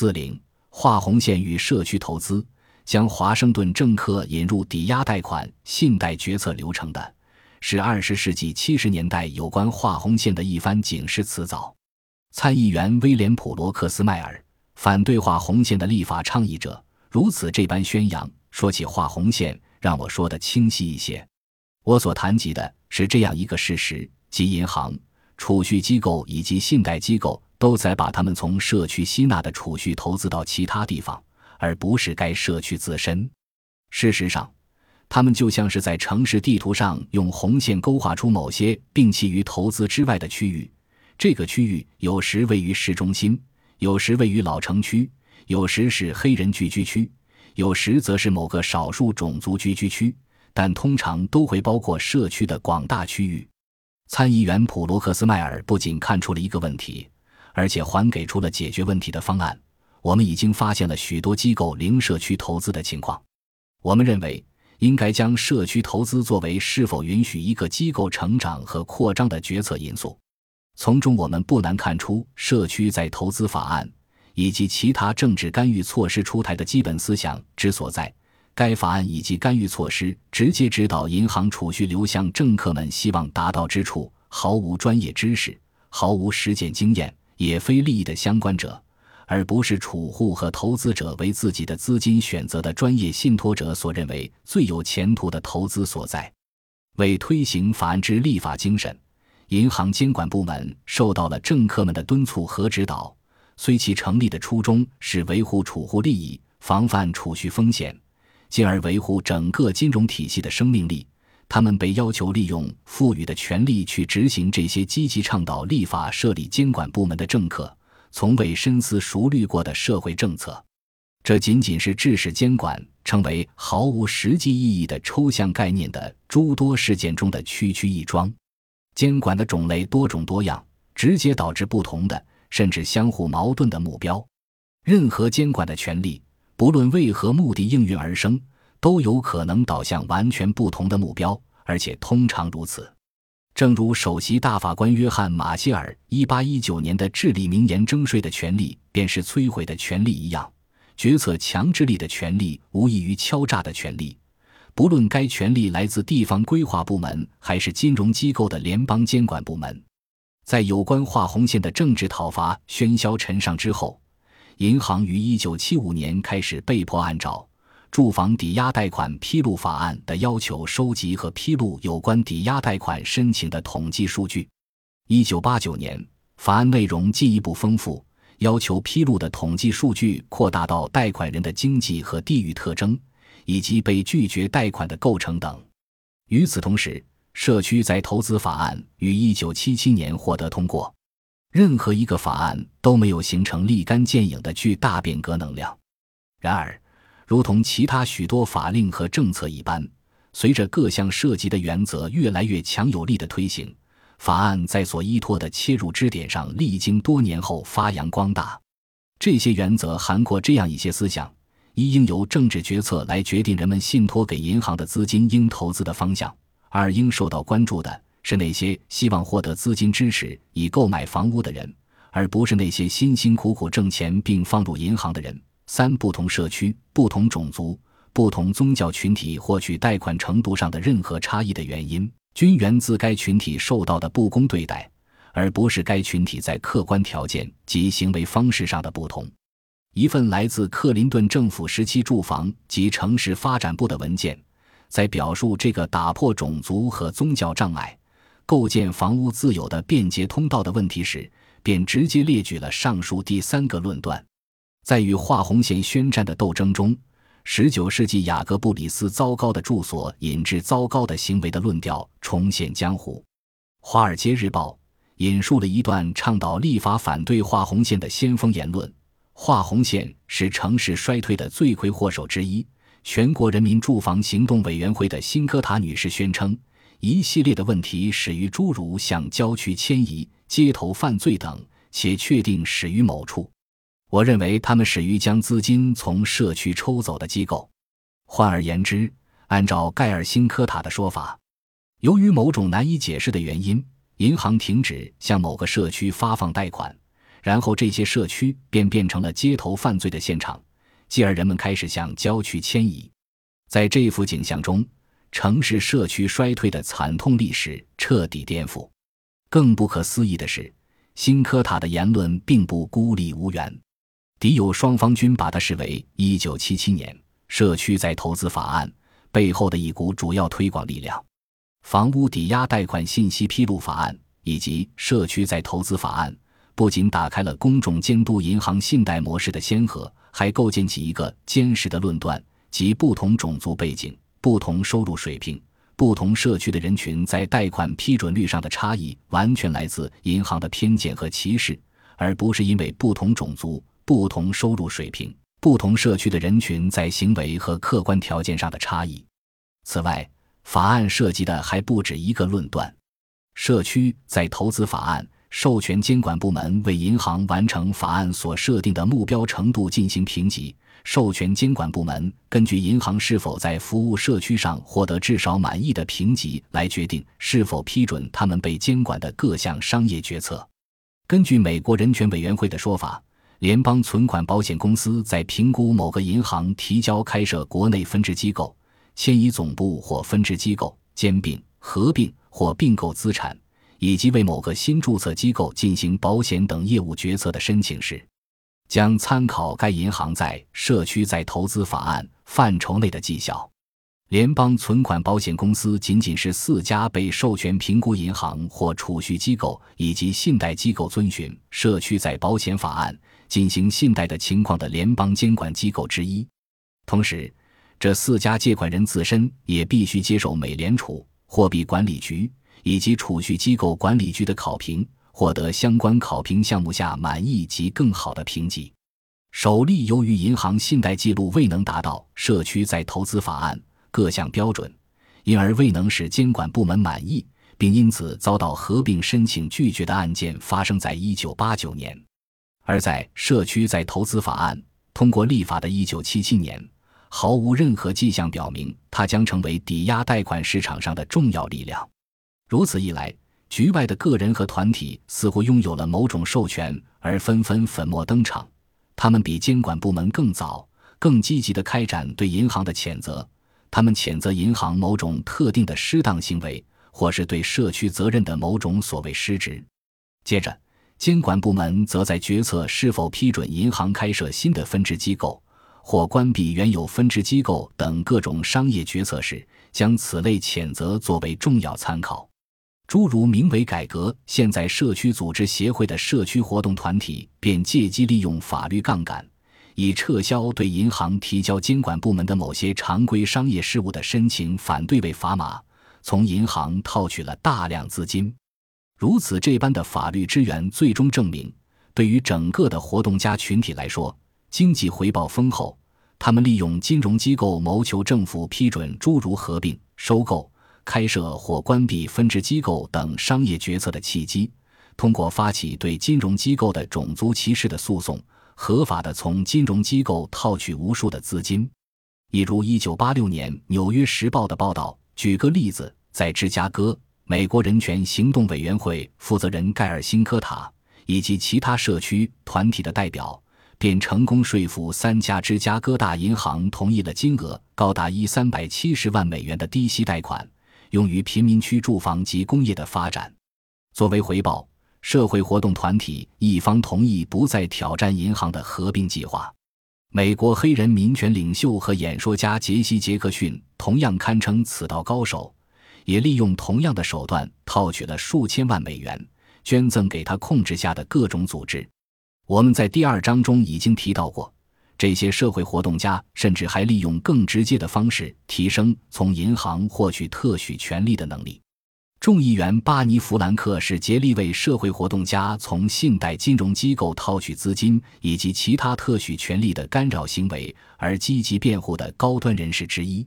四零划红线与社区投资，将华盛顿政客引入抵押贷款信贷决策流程的，是二十世纪七十年代有关划红线的一番警示辞藻。参议员威廉普罗克斯迈尔，反对划红线的立法倡议者，如此这般宣扬。说起划红线，让我说的清晰一些。我所谈及的是这样一个事实：即银行、储蓄机构以及信贷机构。都在把他们从社区吸纳的储蓄投资到其他地方，而不是该社区自身。事实上，他们就像是在城市地图上用红线勾画出某些摒弃于投资之外的区域。这个区域有时位于市中心，有时位于老城区，有时是黑人聚居区，有时则是某个少数种族聚居区，但通常都会包括社区的广大区域。参议员普罗克斯迈尔不仅看出了一个问题。而且还给出了解决问题的方案。我们已经发现了许多机构零社区投资的情况。我们认为应该将社区投资作为是否允许一个机构成长和扩张的决策因素。从中我们不难看出，社区在投资法案以及其他政治干预措施出台的基本思想之所在。该法案以及干预措施直接指导银行储蓄流向政客们希望达到之处，毫无专业知识，毫无实践经验。也非利益的相关者，而不是储户和投资者为自己的资金选择的专业信托者所认为最有前途的投资所在。为推行法案之立法精神，银行监管部门受到了政客们的敦促和指导。虽其成立的初衷是维护储户利益、防范储蓄风险，进而维护整个金融体系的生命力。他们被要求利用赋予的权力去执行这些积极倡导立法设立监管部门的政客从未深思熟虑过的社会政策，这仅仅是致使监管成为毫无实际意义的抽象概念的诸多事件中的区区一桩。监管的种类多种多样，直接导致不同的甚至相互矛盾的目标。任何监管的权利，不论为何目的应运而生。都有可能导向完全不同的目标，而且通常如此。正如首席大法官约翰·马歇尔1819年的至理名言：“征税的权利便是摧毁的权利”一样，决策强制力的权利无异于敲诈的权利。不论该权利来自地方规划部门还是金融机构的联邦监管部门，在有关划红线的政治讨伐喧嚣尘上之后，银行于1975年开始被迫按照。住房抵押贷款披露法案的要求，收集和披露有关抵押贷款申请的统计数据。一九八九年，法案内容进一步丰富，要求披露的统计数据扩大到贷款人的经济和地域特征，以及被拒绝贷款的构成等。与此同时，社区在投资法案于一九七七年获得通过。任何一个法案都没有形成立竿见影的巨大变革能量。然而，如同其他许多法令和政策一般，随着各项涉及的原则越来越强有力的推行，法案在所依托的切入支点上历经多年后发扬光大。这些原则涵括这样一些思想：一、应由政治决策来决定人们信托给银行的资金应投资的方向；二、应受到关注的是那些希望获得资金支持以购买房屋的人，而不是那些辛辛苦苦挣钱并放入银行的人。三不同社区、不同种族、不同宗教群体获取贷款程度上的任何差异的原因，均源自该群体受到的不公对待，而不是该群体在客观条件及行为方式上的不同。一份来自克林顿政府时期住房及城市发展部的文件，在表述这个打破种族和宗教障碍、构建房屋自由的便捷通道的问题时，便直接列举了上述第三个论断。在与画红线宣战的斗争中，19世纪雅各布里斯糟糕的住所引致糟糕的行为的论调重现江湖。《华尔街日报》引述了一段倡导立法反对画红线的先锋言论：“画红线是城市衰退的罪魁祸首之一。”全国人民住房行动委员会的辛科塔女士宣称：“一系列的问题始于诸如向郊区迁移、街头犯罪等，且确定始于某处。”我认为他们始于将资金从社区抽走的机构。换而言之，按照盖尔辛科塔的说法，由于某种难以解释的原因，银行停止向某个社区发放贷款，然后这些社区便变成了街头犯罪的现场，继而人们开始向郊区迁移。在这幅景象中，城市社区衰退的惨痛历史彻底颠覆。更不可思议的是，辛科塔的言论并不孤立无援，敌友双方均把它视为1977年社区再投资法案背后的一股主要推广力量。房屋抵押贷款信息披露法案以及社区再投资法案，不仅打开了公众监督银行信贷模式的先河，还构建起一个坚实的论断，即不同种族背景、不同收入水平、不同社区的人群在贷款批准率上的差异，完全来自银行的偏见和歧视，而不是因为不同种族、不同收入水平、不同社区的人群在行为和客观条件上的差异。此外，法案涉及的还不止一个论断：社区在投资法案授权监管部门为银行完成法案所设定的目标程度进行评级，授权监管部门根据银行是否在服务社区上获得至少满意的评级来决定是否批准他们被监管的各项商业决策。根据美国人权委员会的说法，联邦存款保险公司在评估某个银行提交开设国内分支机构。迁移总部或分支机构、兼并、合并或并购资产，以及为某个新注册机构进行保险等业务决策的申请时，将参考该银行在社区再投资法案范畴内的绩效。联邦存款保险公司仅仅是四家被授权评估银行或储蓄机构以及信贷机构遵循社区在保险法案进行信贷的情况的联邦监管机构之一，同时。这四家借款人自身也必须接受美联储、货币管理局以及储蓄机构管理局的考评，获得相关考评项目下满意及更好的评级。首例由于银行信贷记录未能达到社区再投资法案各项标准，因而未能使监管部门满意，并因此遭到合并申请拒绝的案件，发生在一九八九年；而在社区再投资法案通过立法的一九七七年。毫无任何迹象表明，它将成为抵押贷款市场上的重要力量。如此一来，局外的个人和团体似乎拥有了某种授权，而纷纷粉墨登场。他们比监管部门更早、更积极地开展对银行的谴责。他们谴责银行某种特定的失当行为，或是对社区责任的某种所谓失职。接着，监管部门则在决策是否批准银行开设新的分支机构。或关闭原有分支机构等各种商业决策时，将此类谴责作为重要参考。诸如名为“改革现在社区组织协会”的社区活动团体，便借机利用法律杠杆，以撤销对银行提交监管部门的某些常规商业事务的申请反对为砝码，从银行套取了大量资金。如此这般的法律支援，最终证明，对于整个的活动家群体来说。经济回报丰厚，他们利用金融机构谋求政府批准诸如合并、收购、开设或关闭分支机构等商业决策的契机，通过发起对金融机构的种族歧视的诉讼，合法的从金融机构套取无数的资金。一如1986年《纽约时报》的报道，举个例子，在芝加哥，美国人权行动委员会负责人盖尔·辛科塔以及其他社区团体的代表。便成功说服三家芝加哥大银行同意了金额高达一三百七十万美元的低息贷款，用于贫民区住房及工业的发展。作为回报，社会活动团体一方同意不再挑战银行的合并计划。美国黑人民权领袖和演说家杰西·杰克逊同样堪称此道高手，也利用同样的手段套取了数千万美元，捐赠给他控制下的各种组织。我们在第二章中已经提到过，这些社会活动家甚至还利用更直接的方式提升从银行获取特许权利的能力。众议员巴尼·弗兰克是竭力为社会活动家从信贷金融机构套取资金以及其他特许权利的干扰行为而积极辩护的高端人士之一。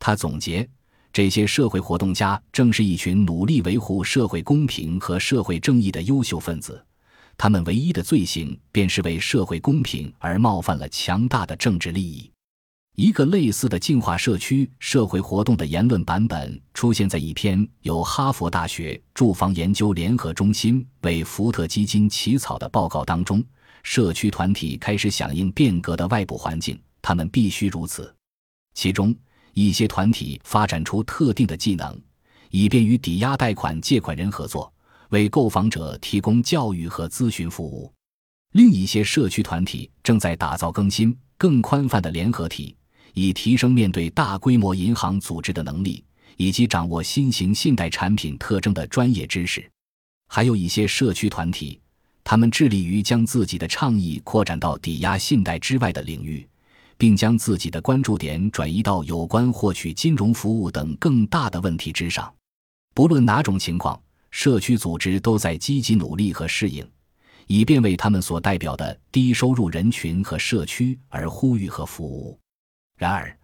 他总结，这些社会活动家正是一群努力维护社会公平和社会正义的优秀分子。他们唯一的罪行，便是为社会公平而冒犯了强大的政治利益。一个类似的净化社区社会活动的言论版本出现在一篇由哈佛大学住房研究联合中心为福特基金起草的报告当中。社区团体开始响应变革的外部环境，他们必须如此。其中一些团体发展出特定的技能，以便与抵押贷款借款人合作，为购房者提供教育和咨询服务。另一些社区团体正在打造更新、更宽泛的联合体。以提升面对大规模银行组织的能力，以及掌握新型信贷产品特征的专业知识。还有一些社区团体，他们致力于将自己的倡议扩展到抵押信贷之外的领域，并将自己的关注点转移到有关获取金融服务等更大的问题之上。不论哪种情况，社区组织都在积极努力和适应，以便为他们所代表的低收入人群和社区而呼吁和服务。然而，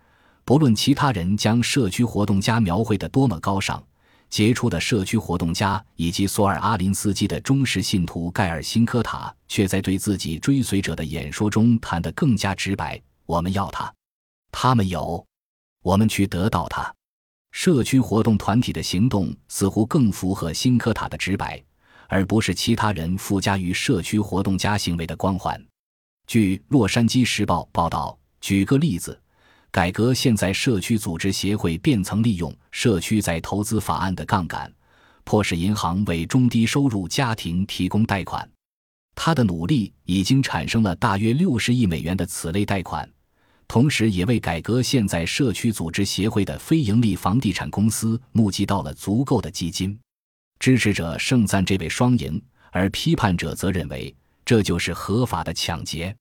不论其他人将社区活动家描绘得多么高尚，杰出的社区活动家以及索尔阿林斯基的忠实信徒盖尔辛科塔，却在对自己追随者的演说中谈得更加直白：“我们要他，他们有，我们去得到他。”社区活动团体的行动似乎更符合辛科塔的直白，而不是其他人附加于社区活动家行为的光环。据《洛杉矶时报》报道，举个例子。改革现在社区组织协会便曾利用社区在投资法案的杠杆，迫使银行为中低收入家庭提供贷款。他的努力已经产生了大约六十亿美元的此类贷款，同时也为改革现在社区组织协会的非营利房地产公司募集到了足够的基金。支持者盛赞这位双赢，而批判者则认为这就是合法的抢劫。